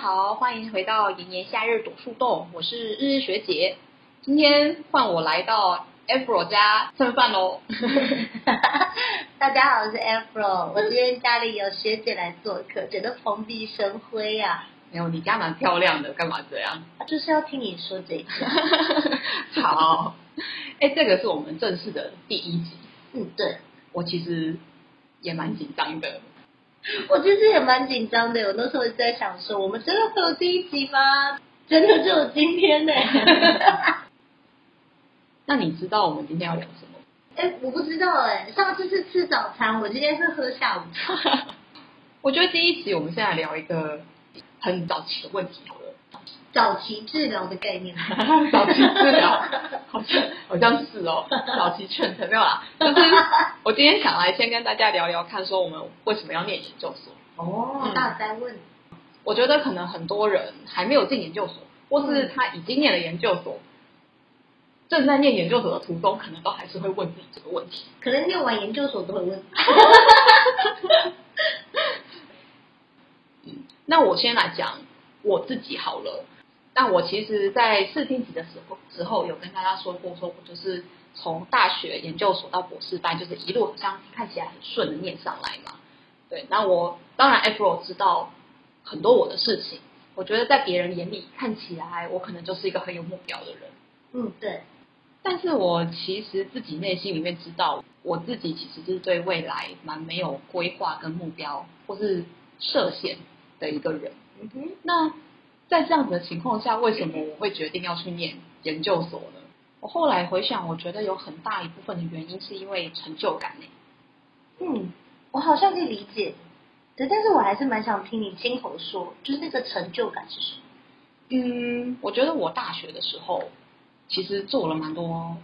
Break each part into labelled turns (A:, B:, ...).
A: 好，欢迎回到炎炎夏日躲树洞，我是日日学姐。今天换我来到 Afro 家蹭饭喽。
B: 大家好，我是 Afro，我今天家里有学姐来做客，觉得蓬荜生辉啊。
A: 没有，你家蛮漂亮的，干嘛这样？
B: 就是要听你说这个。
A: 好，哎，这个是我们正式的第一集。
B: 嗯，对，
A: 我其实也蛮紧张的。
B: 我其实也蛮紧张的，我那时候一直在想说，我们真的会有第一集吗？真的就有今天呢。
A: 那你知道我们今天要聊什么？
B: 哎，我不知道哎，上次是吃早餐，我今天是喝下午茶。
A: 我觉得第一集我们现在聊一个很早期的问题好了。
B: 早期治疗的概念，
A: 早期治疗好像好像是哦，早期劝退没有啦。就是 我今天想来先跟大家聊聊看，说我们为什么要念研究所？
B: 哦，大灾问。
A: 我觉得可能很多人还没有进研究所，或是他已经念了研究所，正在念研究所的途中，可能都还是会问自己这个问题。
B: 可能念完研究所都会问。
A: 嗯，那我先来讲我自己好了。那我其实，在试听级的时候，之后有跟大家说过，说我就是从大学研究所到博士班，就是一路好像看起来很顺的念上来嘛。对，那我当然 April 知道很多我的事情，我觉得在别人眼里看起来，我可能就是一个很有目标的人。
B: 嗯，对。
A: 但是我其实自己内心里面知道，我自己其实是对未来蛮没有规划跟目标，或是设限的一个人。
B: 嗯哼，
A: 那。在这样子的情况下，为什么我会决定要去念研究所呢？我后来回想，我觉得有很大一部分的原因是因为成就感呢。
B: 嗯，我好像可以理解，对，但是我还是蛮想听你亲口说，就是那个成就感是什么？
A: 嗯，我觉得我大学的时候其实做了蛮多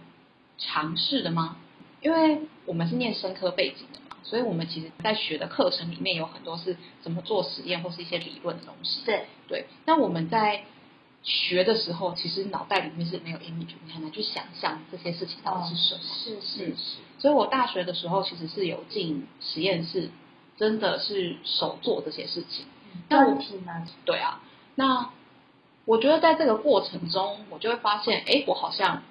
A: 尝试的吗？因为我们是念生科背景的。所以我们其实，在学的课程里面有很多是怎么做实验或是一些理论的东西。
B: 对
A: 对。那我们在学的时候，其实脑袋里面是没有 image，你很难去想象这些事情到底是什么。
B: 是是是。
A: 所以我大学的时候，其实是有进实验室，真的是手做这些事情。
B: 问题吗？
A: 对啊。那我觉得在这个过程中，我就会发现，哎，我好像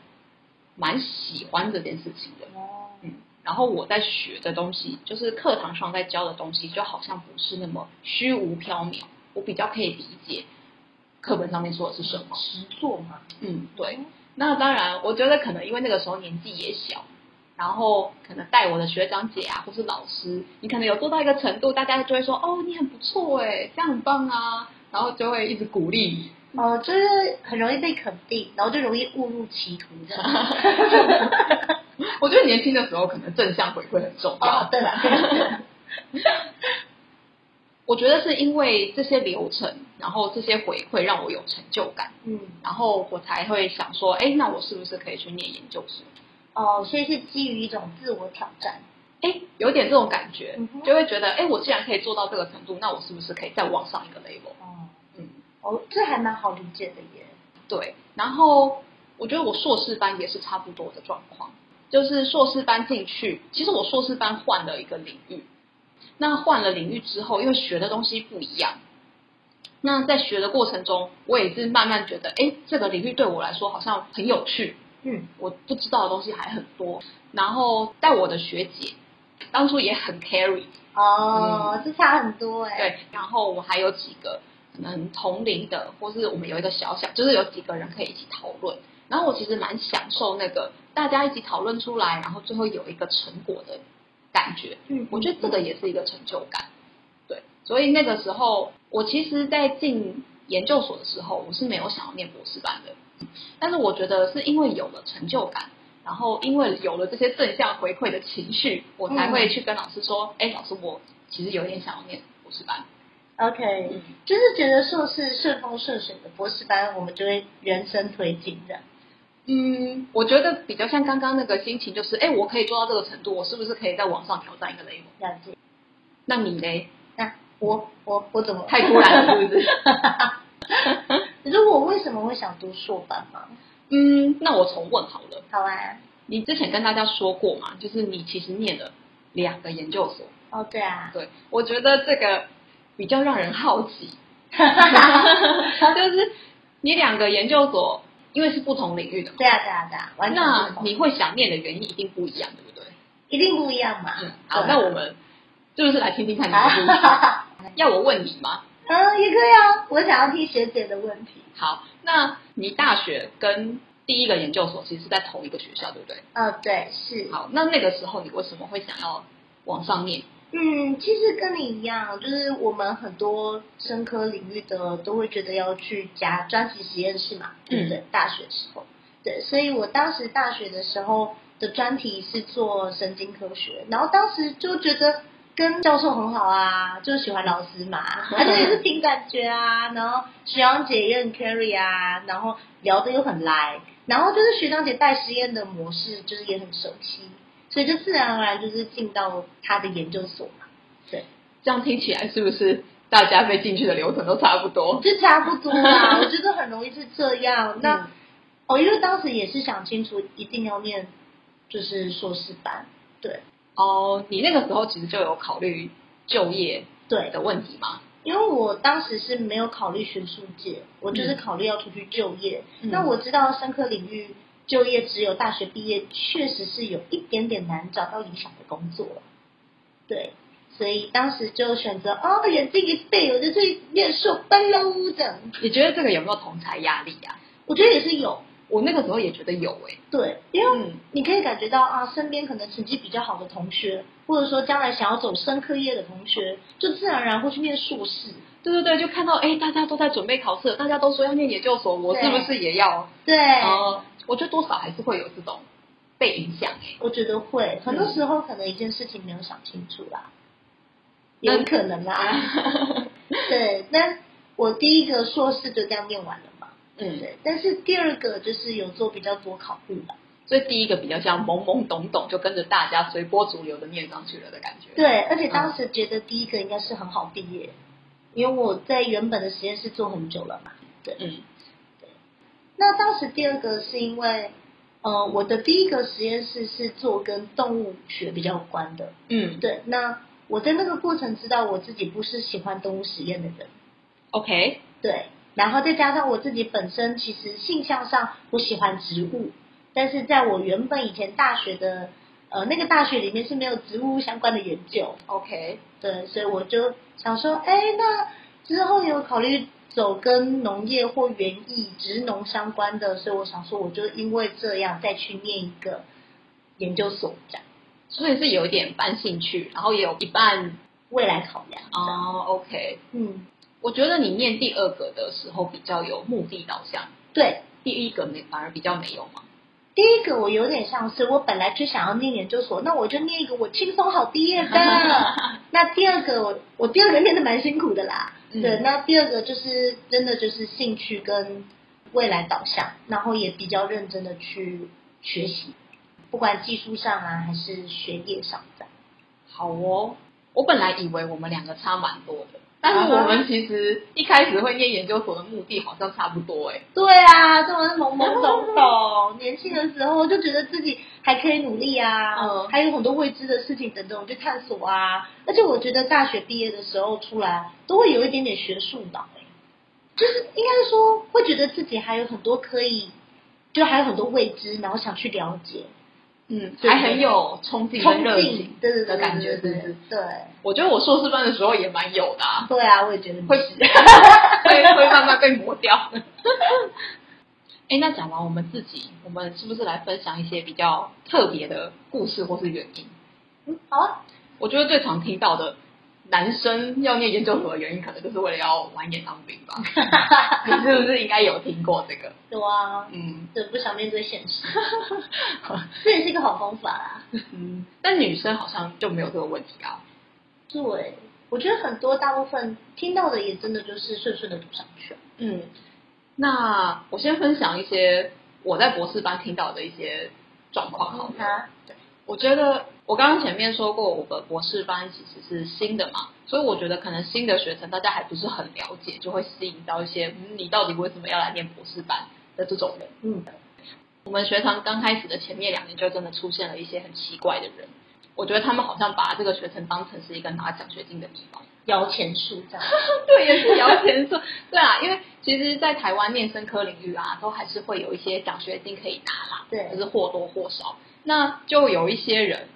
A: 蛮喜欢这件事情的。然后我在学的东西，就是课堂上在教的东西，就好像不是那么虚无缥缈。我比较可以理解课本上面说的是什么。
B: 实作嘛。
A: 嗯，对。那当然，我觉得可能因为那个时候年纪也小，然后可能带我的学长姐啊，或是老师，你可能有做到一个程度，大家就会说：“哦，你很不错哎，这样很棒啊。”然后就会一直鼓励你。
B: 哦，就是很容易被肯定，然后就容易误入歧途这样。
A: 我觉得年轻的时候可能正向回馈很重要。
B: 对了，
A: 我觉得是因为这些流程，然后这些回馈让我有成就感。
B: 嗯，
A: 然后我才会想说，哎，那我是不是可以去念研究生？
B: 哦，所以是基于一种自我挑战。
A: 哎，有点这种感觉，就会觉得，哎，我既然可以做到这个程度，那我是不是可以再往上一个 level？
B: 哦，嗯，哦，这还蛮好理解的耶。
A: 对，然后我觉得我硕士班也是差不多的状况。就是硕士班进去，其实我硕士班换了一个领域。那换了领域之后，因为学的东西不一样，那在学的过程中，我也是慢慢觉得，哎，这个领域对我来说好像很有趣。
B: 嗯，
A: 我不知道的东西还很多。然后带我的学姐，当初也很 carry。
B: 哦，这差很多哎。
A: 对，然后我还有几个可能同龄的，或是我们有一个小小，就是有几个人可以一起讨论。然后我其实蛮享受那个大家一起讨论出来，然后最后有一个成果的感觉。
B: 嗯，
A: 我觉得这个也是一个成就感。对，所以那个时候我其实，在进研究所的时候，我是没有想要念博士班的。但是我觉得是因为有了成就感，然后因为有了这些正向回馈的情绪，我才会去跟老师说：“哎，老师，我其实有点想要念博士班。”
B: OK，就是觉得硕士顺风顺水的博士班，我们就会人生推进的。
A: 嗯，我觉得比较像刚刚那个心情，就是哎，我可以做到这个程度，我是不是可以在网上挑战一个 level？
B: 了解。
A: 那你嘞？
B: 那我我我怎么
A: 太突然了，是不是？
B: 可是我为什么会想读硕班吗？
A: 嗯，那我重问好了。
B: 好啊。
A: 你之前跟大家说过嘛，就是你其实念了两个研究所。
B: 哦，对啊。
A: 对，我觉得这个比较让人好奇。就是你两个研究所，因为是不同领域的嘛，
B: 对啊，对啊，对啊，完全
A: 那你会想念的原因一定不一样，对不对？
B: 一定不一样嘛。
A: 嗯，好，那我们就是来听听看你的故事？要我问你吗？
B: 嗯，也可以啊。我想要听学姐的问题。
A: 好，那你大学跟第一个研究所其实是在同一个学校，对不对？
B: 呃，对，是。
A: 好，那那个时候你为什么会想要往上念？
B: 嗯，其实跟你一样，就是我们很多生科领域的都会觉得要去加专题实验室嘛，对不对？大学时候，对，所以我当时大学的时候的专题是做神经科学，然后当时就觉得跟教授很好啊，就喜欢老师嘛，而且也是凭感觉啊，然后学长姐也很 carry 啊，然后聊得又很来，然后就是学长姐带实验的模式，就是也很熟悉。所以就自然而然就是进到他的研究所嘛，对，
A: 这样听起来是不是大家被进去的流程都差不多？
B: 就差不多啦。我觉得很容易是这样。那、
A: 嗯
B: 哦，因为当时也是想清楚一定要念就是硕士班，对
A: 哦，你那个时候其实就有考虑就业
B: 对，
A: 的问题吗？
B: 因为我当时是没有考虑学术界，我就是考虑要出去就业。
A: 嗯
B: 那我知道深科领域就业只有大学毕业，确实是有一点点难找到理想的工作。对，所以当时就选择哦，眼睛一闭，我就去念硕班喽，这样。
A: 你觉得这个有没有同才压力啊？
B: 我觉得也是有，
A: 我那个时候也觉得有诶、
B: 对，因为
A: 嗯
B: 你可以感觉到啊，身边可能成绩比较好的同学，或者说将来想要走深科业的同学，就自然而然会去念硕士。
A: 对对对，就看到哎，大家都在准备考试，大家都说要念研究所，我是不是也要？
B: 对，
A: 呃，我觉得多少还是会有这种被影响哎、
B: 我觉得会，很多时候可能一件事情没有想清楚啦，有可能啦。对，那我第一个硕士就这样念完了嘛，
A: 嗯，
B: 对，但是第二个就是有做比较多考虑吧。
A: 所以第一个比较像懵懵懂懂，就跟着大家随波逐流的念上去了的感觉。，
B: 对，而且当时觉得第一个应该是很好毕业，因为我在原本的实验室做很久了嘛。对，
A: 嗯。对。
B: 那当时第二个是因为，呃，我的第一个实验室是做跟动物学比较有关的。
A: 嗯。
B: 对，那我在那个过程知道我自己不是喜欢动物实验的人。
A: ，OK，
B: 对，然后再加上我自己本身其实性向上我喜欢植物，但是在我原本以前大学的呃那个大学里面是没有植物相关的研究
A: ，OK，
B: 对，所以我就想说，哎，那之后有考虑走跟农业或园艺、植农相关的，所以我想说，我就因为这样再去念一个研究所，这样
A: 所以是有一点半兴趣，然后也有一半
B: 未来考量。
A: 哦，OK。
B: 嗯，
A: 我觉得你念第二个的时候比较有目的导向，
B: 对，
A: 第一个没反而比较没有嘛。
B: 第一个我有点像是我本来就想要念研究所，那我就念一个我轻松好毕业的。那第二个我我第二个念的蛮辛苦的啦，
A: 嗯
B: 对，那第二个就是真的就是兴趣跟未来导向，然后也比较认真的去学习，不管技术上啊还是学业上的。
A: 好哦，我本来以为我们两个差蛮多的，但是我们 其实一开始会念研究所的目的好像差不多哎。
B: 对啊，这么懵懵懂懂，年轻的时候就觉得自己还可以努力啊，
A: 嗯
B: 还有很多未知的事情等着我们去探索啊。而且我觉得大学毕业的时候出来，都会有一点点学术脑、欸，就是应该说会觉得自己还有很多可以，就还有很多未知，然后想去了解，
A: 嗯，还很有冲劲
B: 冲
A: 跟热
B: 劲
A: 的感觉，
B: 对
A: 对？
B: 对
A: 我觉得我硕士班的时候也蛮有的、啊，
B: 对啊，我也觉得
A: 会
B: 死
A: 会会慢慢被磨掉。哎，那讲完我们自己，我们是不是来分享一些比较特别的故事或是原因？
B: 嗯好啊，
A: 我觉得最常听到的男生要念研究所的原因，可能就是为了要晚一点当兵吧？你是不是应该有听过这个？
B: 有啊，
A: 嗯
B: 对，不想面对现实，这也是一个好方法啦。
A: 嗯，但女生好像就没有这个问题啊。
B: 对，我觉得很多大部分听到的也真的就是顺顺的读上去了。
A: 嗯，那我先分享一些我在博士班听到的一些状况好了。
B: 啊，对，
A: 我觉得我刚刚前面说过，我的博士班其实是新的嘛，所以我觉得可能新的学生大家还不是很了解，就会吸引到一些嗯，你到底为什么要来念博士班的这种人。
B: 嗯，
A: 我们学堂刚开始的前面两年就真的出现了一些很奇怪的人，我觉得他们好像把这个学程当成是一个拿奖学金的地方。
B: 摇钱树这样。
A: 对，也是摇钱树。对啊，因为其实，在台湾念生科领域啊，都还是会有一些奖学金可以拿啦，
B: 对
A: 就是或多或少。那就有一些人，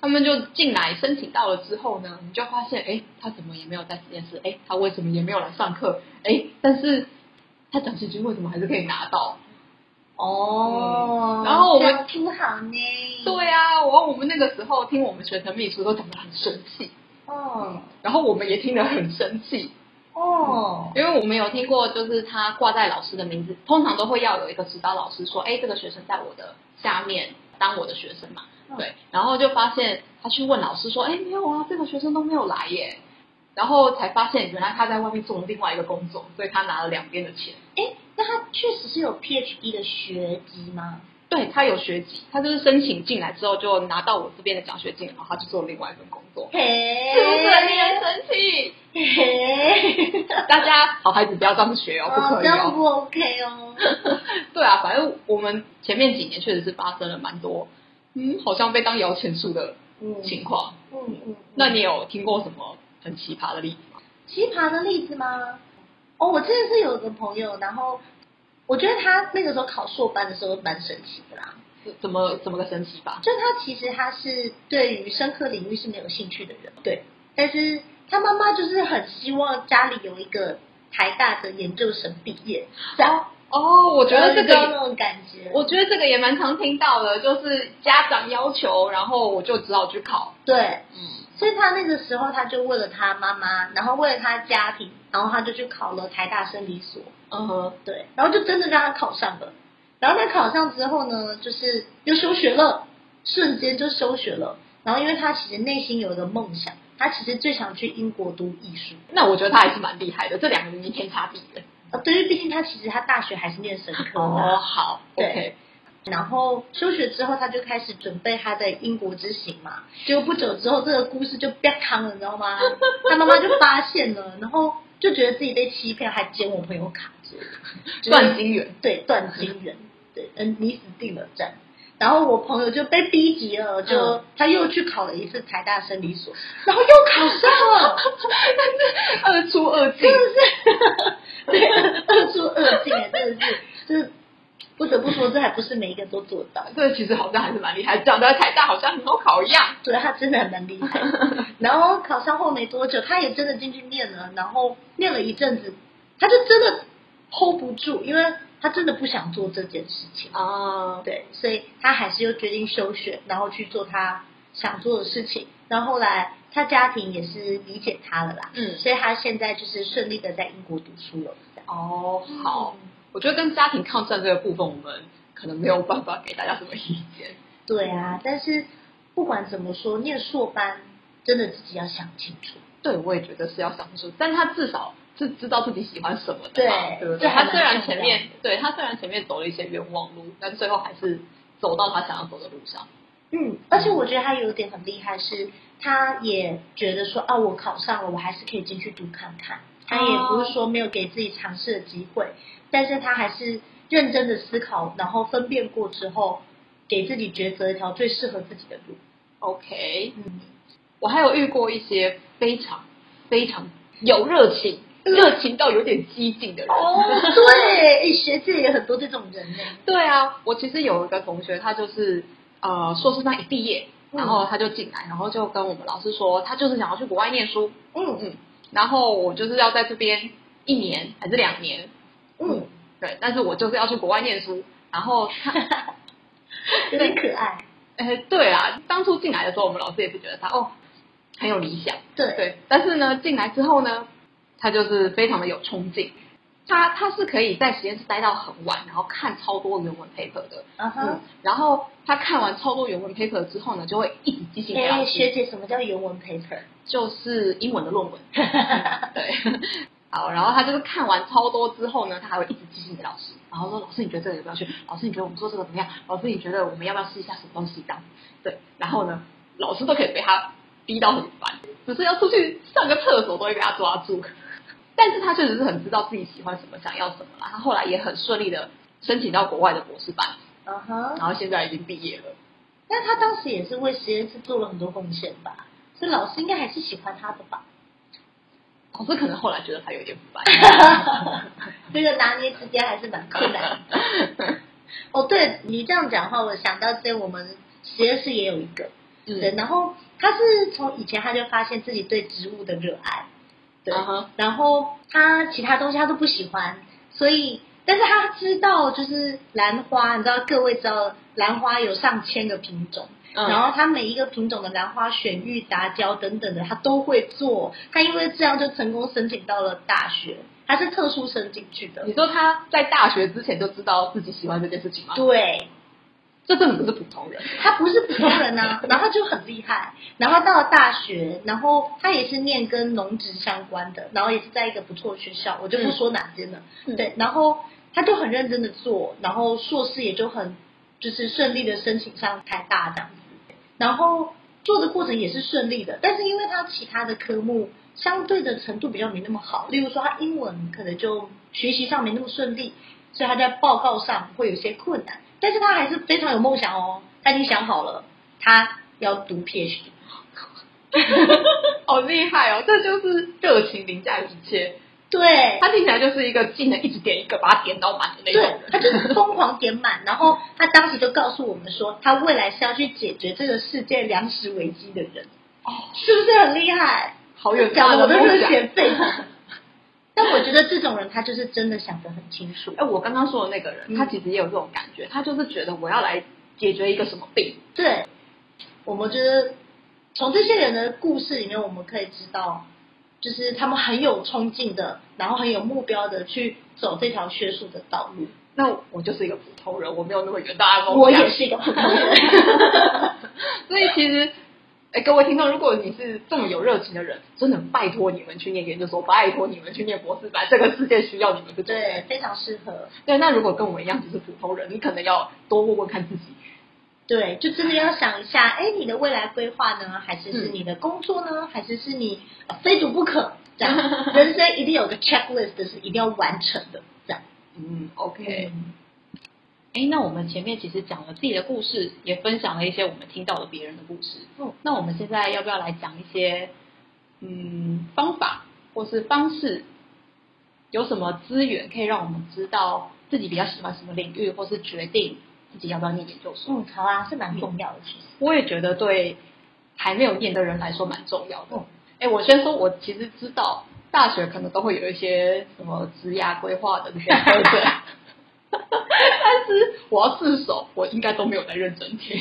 A: 他们就进来申请到了之后呢，你就发现，哎，他怎么也没有在实验室？哎，他为什么也没有来上课？哎，但是他奖学金为什么还是可以拿到？
B: 哦
A: 嗯然后我们
B: 听好呢。
A: 对啊，我我们那个时候听我们学生秘书都讲得很生气，
B: 哦
A: 然后我们也听得很生气。
B: 哦，
A: 因为我们有听过，就是他挂在老师的名字，通常都会要有一个指导老师说，哎，这个学生在我的下面当我的学生嘛，
B: 嗯
A: 对，然后就发现他去问老师说，哎，没有啊，这个学生都没有来耶，然后才发现原来他在外面做了另外一个工作，所以他拿了两边的钱。
B: 哎，那他确实是有 PhD 的学籍吗？
A: 对他有学籍，他就是申请进来之后就拿到我这边的奖学金，然后他就做另外一份工作，
B: 嘿，
A: 是不是很令人生气？
B: 嘿，
A: 大家好孩子不要这样学哦，不
B: 哦，
A: 可以哦。
B: 这样不 OK 哦。
A: 对啊，反正我们前面几年确实是发生了蛮多，嗯，好像被当摇钱树的
B: 嗯
A: 情况。
B: 嗯嗯，嗯
A: 那你有听过什么很奇葩的例子吗？
B: 奇葩的例子吗？哦，我真的是有一个朋友，然后我觉得他那个时候考硕班的时候蛮神奇的啦。
A: 怎么怎么个神奇法？
B: 就他其实他是对于深刻领域是没有兴趣的人，对，但是他妈妈就是很希望家里有一个台大的研究生毕业，这样，
A: 哦，我觉得这个，
B: 那种感觉，
A: 我觉得这个也蛮常听到的，就是家长要求，然后我就只好去考。
B: 对，
A: 嗯，
B: 所以他那个时候他就为了他妈妈，然后为了他家庭，然后他就去考了台大生理所，
A: 嗯哼，
B: 对，然后就真的让他考上了。然后他考上之后呢，就是又休学了，瞬间就休学了。然后因为他其实内心有一个梦想，他其实最想去英国读艺术。
A: 那我觉得他还是蛮厉害的，这两个人是天差地远。
B: 呃，对于毕竟他其实他大学还是念 神科
A: 哦，好
B: 对然后休学之后他就开始准备他的英国之行嘛。结果不久之后，这个故事就变康了，你知道吗？他妈妈就发现了，然后就觉得自己被欺骗，还捡我朋友卡之类的就是
A: 断金元。
B: 对，断金元，对，嗯，你死定了这样。然后我朋友就被逼急了，就、
A: 嗯
B: 他又去考了一次台大生理所，然后又考上了，
A: 二出二进
B: 真，的是，对，二出二进，哎，真的是，就是不得不说，这还不是每一个都做到。
A: 这个其实好像还是蛮厉害，长得台大好像很好考一样。
B: 对他真的还蛮厉害。然后考上后没多久，他也真的进去念了，然后念了一阵子，他就真的 hold 不住，因为他真的不想做这件事情。
A: 哦，
B: 对，所以他还是又决定休学，然后去做他想做的事情。然后后来他家庭也是理解他了啦，
A: 嗯
B: 所以他现在就是顺利的在英国读书了。
A: 哦，好，我觉得跟家庭抗战这个部分，我们可能没有办法给大家什么意见。
B: 对啊，但是不管怎么说，念硕班真的自己要想清楚。
A: 对，我也觉得是要想清楚，但他至少是知道自己喜欢什么的嘛，
B: 对
A: 对他虽然前面对他虽然前面走了一些冤枉路，但最后还是走到他想要走的路上。
B: 嗯，而且我觉得他有一点很厉害，是他也觉得说啊，我考上了，我还是可以进去读看看。他也不是说没有给自己尝试的机会，但是他还是认真的思考，然后分辨过之后，给自己抉择一条最适合自己的路。
A: OK，
B: 嗯，
A: 我还有遇过一些非常非常有热情、
B: 嗯
A: 热情到有点激进的人。
B: 哦，对，诶学界也很多这种人呢。
A: 对啊，我其实有一个同学，他就是呃硕士班一毕业，
B: 嗯
A: 然后他就进来，然后就跟我们老师说，他就是想要去国外念书，
B: 嗯。
A: 嗯，然后我就是要在这边一年还是两年，
B: 嗯，
A: 对，但是我就是要去国外念书，然后他，
B: 有点可爱。
A: 哎，对啊，当初进来的时候，我们老师也是觉得他哦很有理想，
B: 对，
A: 对，但是呢，进来之后呢，他就是非常的有冲劲。他他是可以在实验室待到很晚，然后看超多原文 paper 的，嗯。，然后他看完超多原文 paper 之后呢，就会一直寄信给老
B: 哎，
A: 师，
B: 学姐，什么叫原文 paper？
A: 就是英文的论文，对。好，然后他就是看完超多之后呢，他还会一直寄信给老师，然后说老师你觉得这个要不要去？老师你觉得我们做这个怎么样？老师你觉得我们要不要试一下什么东西这样？对，然后呢，老师都可以被他逼到很烦，只是要出去上个厕所都会被他抓住。但是他确实是很知道自己喜欢什么，想要什么啦。他后来也很顺利的申请到国外的博士班，
B: 嗯哼。
A: 然后现在已经毕业了。
B: 但他当时也是为实验室做了很多贡献吧，所以老师应该还是喜欢他的吧？
A: 老师可能后来觉得他有点不白。
B: 这个拿捏之间还是蛮困难的。哦，对你这样讲的话，我想到在我们实验室也有一个，对，
A: 嗯，
B: 然后他是从以前他就发现自己对植物的热爱，对，然后他其他东西他都不喜欢，所以但是他知道就是兰花，你知道各位知道兰花有上千个品种。
A: 嗯
B: 然后他每一个品种的兰花选育、杂交等等的，他都会做。他因为这样就成功申请到了大学，他是特殊生进去的
A: 你。说他在大学之前就知道自己喜欢这件事情吗？
B: 对，
A: 这根本不是普通人。
B: 他不是普通人呐、然后他就很厉害，然后到了大学，然后他也是念跟农职相关的，然后也是在一个不错的学校，我就不说哪间了，
A: 嗯。
B: 对，然后他就很认真的做，然后硕士也就很就是顺利的申请上台大这样子，然后做的过程也是顺利的，但是因为他其他的科目相对的程度比较没那么好，例如说他英文可能就学习上没那么顺利，所以他在报告上会有些困难，但是他还是非常有梦想哦，他已经想好了，他要读 PhD。
A: 好厉害哦！这就是热情凌驾一切。
B: 对，
A: 他听起来就是一个技能一直点一个，把它点到满的那种
B: 他就是疯狂点满，然后他当时就告诉我们说，他未来是要去解决这个世界粮食危机的人，
A: 哦，
B: 是不是很厉害？
A: 好有
B: 讲
A: 大
B: 的我的热。血沸腾。但我觉得这种人，他就是真的想得很清楚。
A: 哎，我刚刚说的那个人，
B: 嗯
A: 他其实也有这种感觉，他就是觉得我要来解决一个什么病。
B: 对，我们觉得从这些人的故事里面，我们可以知道，就是他们很有冲劲的，然后很有目标的去走这条学术的道路。
A: 那我就是一个普通人，我没有那么远大的梦想。
B: 我也是一个普通人。
A: 所以其实，哎，各位听众，如果你是这么有热情的人，真的拜托你们去念研究所，拜托你们去念博士班，这个世界需要你们这种人
B: 对，非常适合。
A: 对，那如果跟我一样只是普通人，你可能要多问问看自己。
B: 对，就真的要想一下，哎，你的未来规划呢，还是是
A: 嗯
B: 你的工作呢，还是是你、呃非读不可？这样，人生一定有个 checklist 是一定要完成的，这样。
A: 嗯，OK。
B: 嗯
A: 哎，那我们前面其实讲了自己的故事，也分享了一些我们听到的别人的故事。
B: 嗯，
A: 那我们现在要不要来讲一些嗯方法或是方式？有什么资源可以让我们知道自己比较喜欢什么领域，或是决定自己要不要念研究所？
B: 嗯，好啊，是蛮重要的，其实。
A: 我也觉得对还没有念的人来说蛮重要的
B: 嗯。
A: 哎、我先说，我其实知道大学可能都会有一些什么职涯规划的这些课程，但是我要自首，我应该都没有在认真听。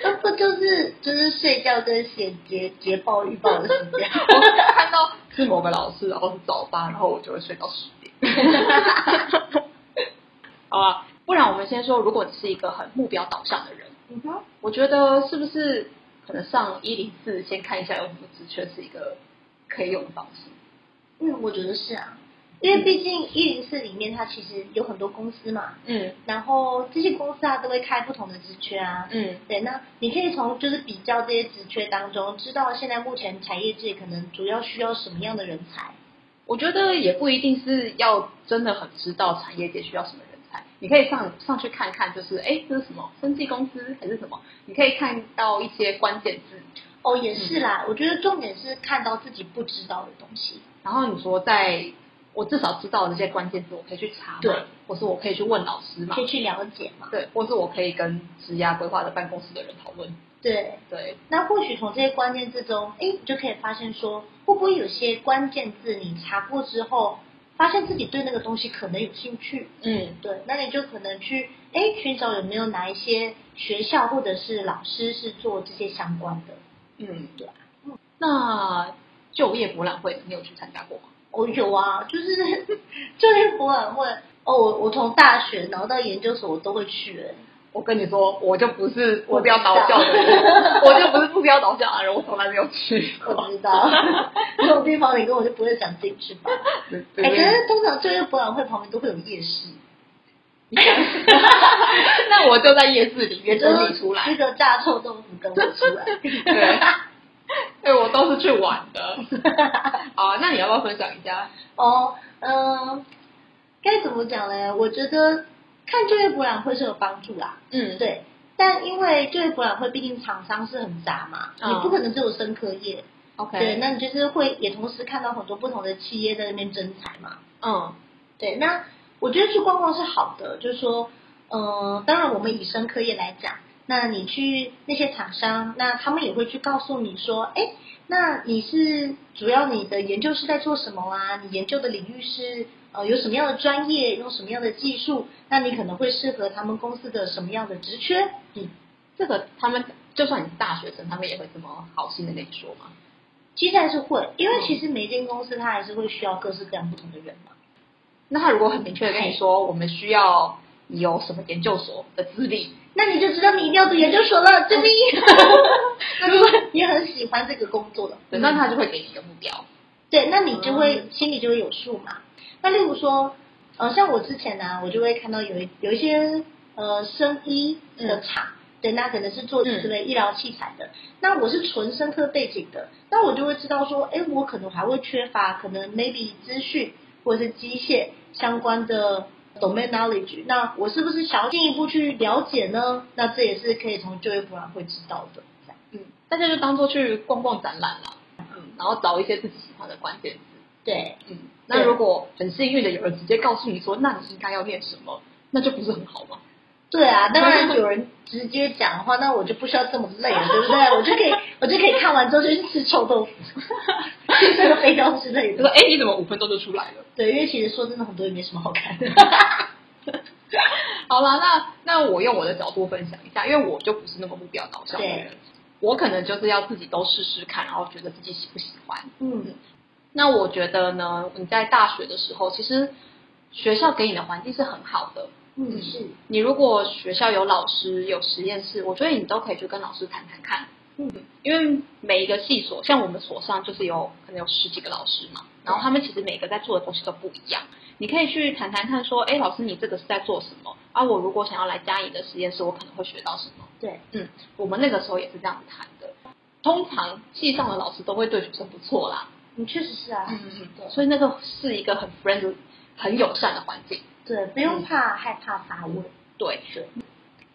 B: 那不就是就是睡觉跟写捷捷报预报的时间？
A: 我看到是某个老师，然后是早八，然后我就会睡到十点。好啊，不然我们先说，如果你是一个很目标导向的人，
B: 嗯哼，
A: 我觉得是不是可能上一零四先看一下有什么职缺是一个可以用的方式？
B: 嗯，我觉得是啊，因为毕竟一零面它其实有很多公司嘛，
A: 嗯
B: 然后这些公司它都会开不同的职缺啊，
A: 嗯
B: 对，那你可以从就是比较这些职缺当中，知道现在目前产业界可能主要需要什么样的人才。
A: 我觉得也不一定是要真的很知道产业界需要什么人才，你可以上上去看看，就是哎，这是什么生技公司还是什么？你可以看到一些关键字，
B: 哦，也是啦，我觉得重点是看到自己不知道的东西。
A: 然后你说在我至少知道这些关键字，我可以去查，
B: 对，
A: 或是我可以去问老师嘛
B: 可，以去了解嘛。
A: 对，或是我可以跟职涯规划的办公室的人讨论，
B: 对，
A: 对，
B: 那或许从这些关键字中，哎，你就可以发现说，会不会有些关键字你查过之后，发现自己对那个东西可能有兴趣。
A: 嗯
B: 对，那你就可能去哎寻找有没有哪一些学校或者是老师是做这些相关的。
A: 嗯，
B: 对啊
A: 那就业博览会你有去参加过吗？
B: 哦，有啊，就是 就业博览会。哦，我我从大学然后到研究所我都会去、哎
A: 我跟你说，我就不是
B: 我
A: 目标导向的人，我就不是目标导向的人，我从来没有去
B: 我。知道，这种地方你跟我就不会想进去吧？
A: 对
B: 哎、可是通常就业博览会旁边都会有夜市，
A: 那我就在夜市里面
B: 就
A: 整理出来
B: 吃。个炸臭豆腐跟我出来。
A: 对，对 我都是去玩的。好啊，那你要不要分享一下？
B: 哦，嗯、该怎么讲呢？我觉得看就业博览会是有帮助啦，
A: 嗯，
B: 对。但因为就业博览会毕竟厂商是很杂嘛，
A: 嗯
B: 你不可能只有生科业
A: ，OK，
B: 对，那你就是会也同时看到很多不同的企业在那边征才嘛。
A: 嗯
B: 对，那我觉得去逛逛是好的，就是说，呃，当然我们以生科业来讲，那你去那些厂商，那他们也会去告诉你说，哎，那你是主要你的研究是在做什么啊？你研究的领域是呃有什么样的专业，用什么样的技术？那你可能会适合他们公司的什么样的职缺？嗯，
A: 这个他们就算你是大学生，他们也会这么好心的跟你说吗？
B: 其实还是会，因为其实每一间公司它还是会需要各式各样不同的人嘛。
A: 那他如果很明确的跟你说，我们需要你有什么研究所的资历，
B: 那你就知道你一定要读研究所了，救命！那如果你很喜欢这个工作的，
A: 对，那他就会给你一个目标。
B: 对，那你就会、心里就会有数嘛。那例如说，呃，像我之前呢、我就会看到有一有一些呃生医的厂，对，那可能是做
A: 嗯
B: 之类医疗器材的。那我是纯生科背景的，那我就会知道说，哎，我可能还会缺乏可能 maybe 资讯或者是机械相关的 domain knowledge。那我是不是想要进一步去了解呢？那这也是可以从就业博览会知道的。这样
A: 嗯，大家就当做去逛逛展览啦，嗯，然后找一些自己喜欢的关键词。
B: 对，
A: 嗯，那如果很幸运的有人直接告诉你说，那你应该要念什么，那就不是很好吗？
B: 对啊，当然有人直接讲的话，那我就不需要这么累了，对不对？我就可以，我就可以看完之后就去吃臭豆腐，吃这个肥皂之类的。
A: 就说，哎，你怎么五分钟就出来了？
B: 对，因为其实说真的，很多也没什么好看的。
A: 好了，那那我用我的角度分享一下，因为我就不是那么目标导向的人，我可能就是要自己都试试看，然后觉得自己喜不喜欢。
B: 嗯，
A: 那我觉得呢，你在大学的时候，其实学校给你的环境是很好的。
B: 嗯，是，
A: 你如果学校有老师、有实验室，我觉得你都可以去跟老师谈谈看。
B: 嗯，
A: 因为每一个系所，像我们所上就是有可能有十几个老师嘛，然后他们其实每个在做的东西都不一样。你可以去谈谈看，说，哎，老师你这个是在做什么？啊，我如果想要来加你的实验室，我可能会学到什么？
B: 对，
A: 嗯，我们那个时候也是这样谈的。通常系上的老师都会对学生不错啦，
B: 你确实是啊，
A: 嗯嗯
B: 对
A: 所以那个是一个很 friendly、很友善的环境。
B: 对，不用怕害怕发问。
A: 对，
B: 对，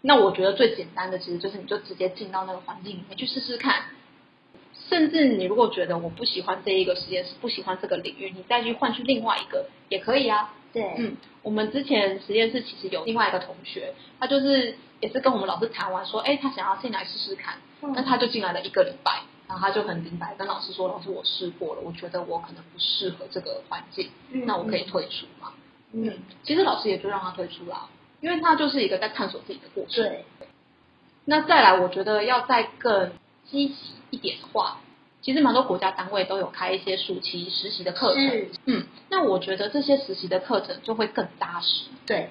A: 那我觉得最简单的其实就是你就直接进到那个环境里面去试试看。甚至你如果觉得我不喜欢这一个实验室，不喜欢这个领域，你再去换去另外一个也可以啊。
B: 对，
A: 嗯，我们之前实验室其实有另外一个同学，他就是也是跟我们老师谈完说，哎，他想要进来试试看，
B: 嗯
A: 那他就进来了一个礼拜，然后他就很明白跟老师说，老师我试过了，我觉得我可能不适合这个环境，
B: 嗯
A: 那我可以退出嘛。
B: 嗯，
A: 其实老师也就让他退出啦，因为他就是一个在探索自己的过程。
B: 对，
A: 那再来，我觉得要再更积极一点的话，其实蛮多国家单位都有开一些暑期实习的课程。
B: 是，
A: 嗯，那我觉得这些实习的课程就会更扎实，
B: 对，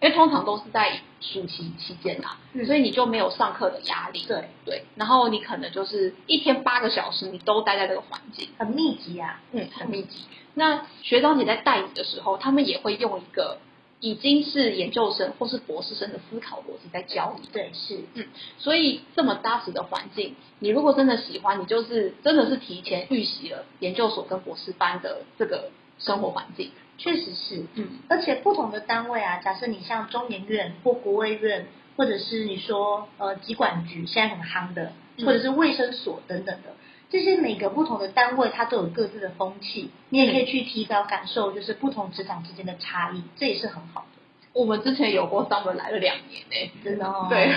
A: 因为通常都是在暑期期间啊，
B: 嗯
A: 所以你就没有上课的压力。
B: 对
A: 对，然后你可能就是一天八个小时，你都待在这个环境，
B: 很密集啊。
A: 嗯，很密集。那学长姐在带你的时候，他们也会用一个已经是研究生或是博士生的思考逻辑在教你。
B: 对，是，嗯
A: 所以这么扎实的环境，你如果真的喜欢，你就是真的是提前预习了研究所跟博士班的这个生活环境。
B: 确实是。
A: 嗯。
B: 而且不同的单位啊，假设你像中研院或国卫院，或者是你说呃疾管局现在很夯的，
A: 嗯
B: 或者是卫生所等等的，这些每个不同的单位它都有各自的风气，你也可以去提早感受就是不同职场之间的差异，这也是很好的，
A: 我们之前有过上门来了两年呢、
B: 真的哦。
A: 对，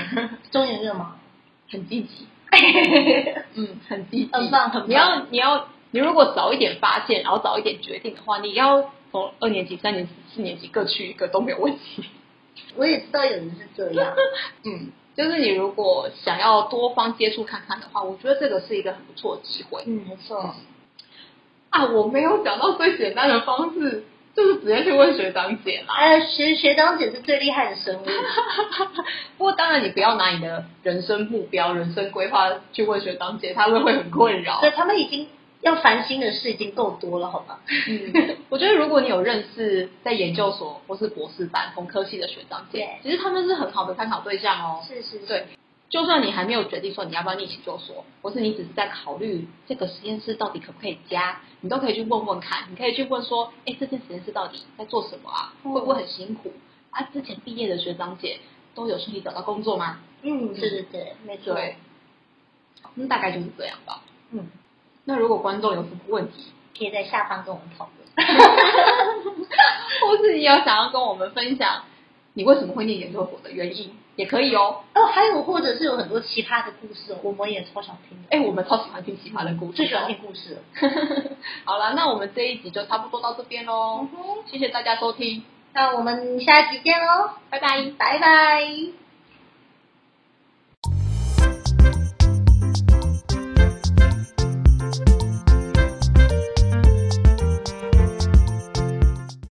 B: 中研院嘛，
A: 很积极，嗯，很积极，
B: 很棒很棒
A: 你要你要你如果早一点发现，然后早一点决定的话，你要从二年级、三年级、四年级各去一个都没有问题。
B: 我也知道有人是这样，
A: 嗯，就是你如果想要多方接触看看的话，我觉得这个是一个很不错的机会。
B: 嗯，没错，
A: 啊，我没有讲到最简单的方式，就是直接去问学长姐啦。
B: 哎，学学长姐是最厉害的生物，
A: 不过当然，你不要拿你的人生目标、人生规划去问学长姐，他们会很困扰。
B: 对他们已经要烦心的事已经够多了，好吗？
A: 嗯，我觉得如果你有认识在研究所或是博士班同科系的学长姐，其实他们是很好的参考对象哦。
B: 是是是，
A: 对，就算你还没有决定说你要不要念研究所，或是你只是在考虑这个实验室到底可不可以加，你都可以去问问看。你可以去问说，哎，这间实验室到底在做什么啊？
B: 嗯
A: 会不会很辛苦？啊，之前毕业的学长姐都有顺利找到工作吗？
B: 嗯，对对对，没错，
A: 对，嗯，大概就是这样吧。
B: 嗯，
A: 那如果观众有什么问题，
B: 可以在下方跟我们讨论。
A: 或是你有想要跟我们分享你为什么会念研究所的原因，也可以哦。
B: 哦，还有或者是有很多奇葩的故事哦，我们也超想听的。
A: 哎，我们超喜欢听奇葩的故事，
B: 最喜欢听故事了。
A: 好了，那我们这一集就差不多到这边喽，谢谢大家收听，
B: 那我们下集见喽，
A: 拜拜。
B: 拜拜。